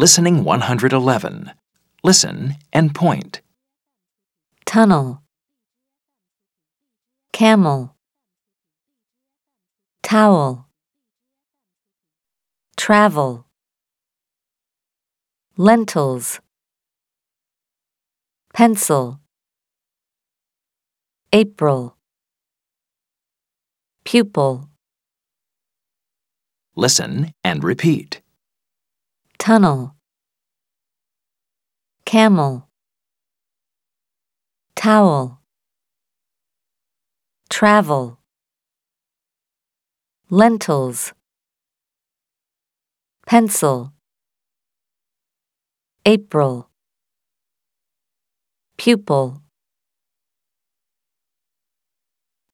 Listening 111. Listen and point. tunnel, camel, towel, travel, lentils, pencil, April, pupil, Listen and repeat. Tunnel, camel, towel, travel, lentils, pencil, April, pupil.